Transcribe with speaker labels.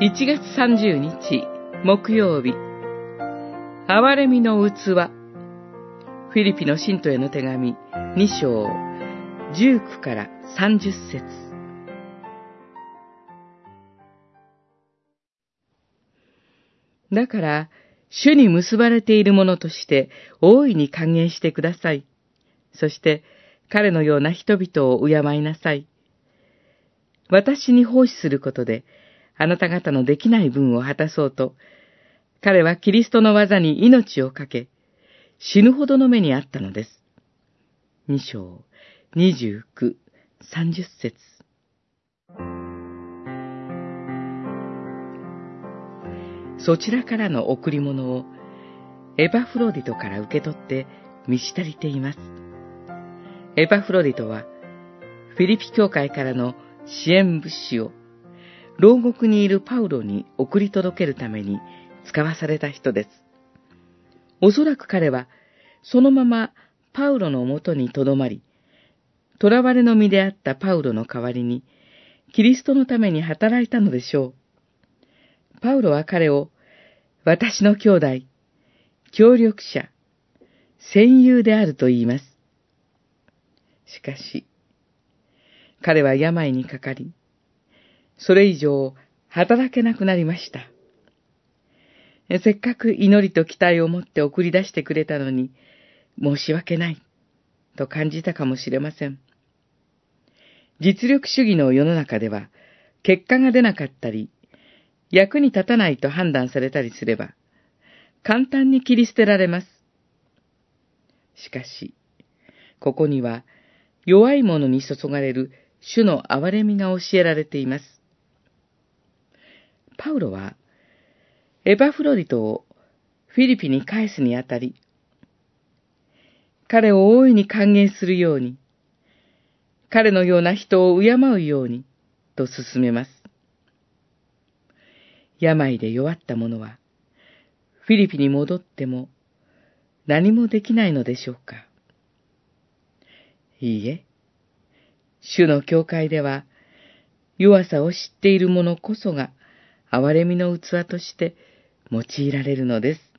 Speaker 1: 1月30日木曜日憐れみの器。フィリピの信徒への手紙。2章。19から30節。だから、主に結ばれているものとして大いに還元してください。そして、彼のような人々を敬いなさい。私に奉仕することで、あなた方のできない分を果たそうと、彼はキリストの技に命を懸け、死ぬほどの目にあったのです。二章、二十九、三十節。そちらからの贈り物をエパフロディトから受け取って満ち足りています。エパフロディトはフィリピ教会からの支援物資を牢獄にいるパウロに送り届けるために使わされた人です。おそらく彼は、そのままパウロのもとに留まり、囚われの身であったパウロの代わりに、キリストのために働いたのでしょう。パウロは彼を、私の兄弟、協力者、戦友であると言います。しかし、彼は病にかかり、それ以上働けなくなりました。せっかく祈りと期待を持って送り出してくれたのに、申し訳ない、と感じたかもしれません。実力主義の世の中では、結果が出なかったり、役に立たないと判断されたりすれば、簡単に切り捨てられます。しかし、ここには、弱い者に注がれる主の憐れみが教えられています。パウロは、エバフロリトをフィリピに返すにあたり、彼を大いに歓迎するように、彼のような人を敬うように、と進めます。病で弱った者は、フィリピに戻っても何もできないのでしょうか。いいえ、主の教会では、弱さを知っている者こそが、憐れみの器として用いられるのです。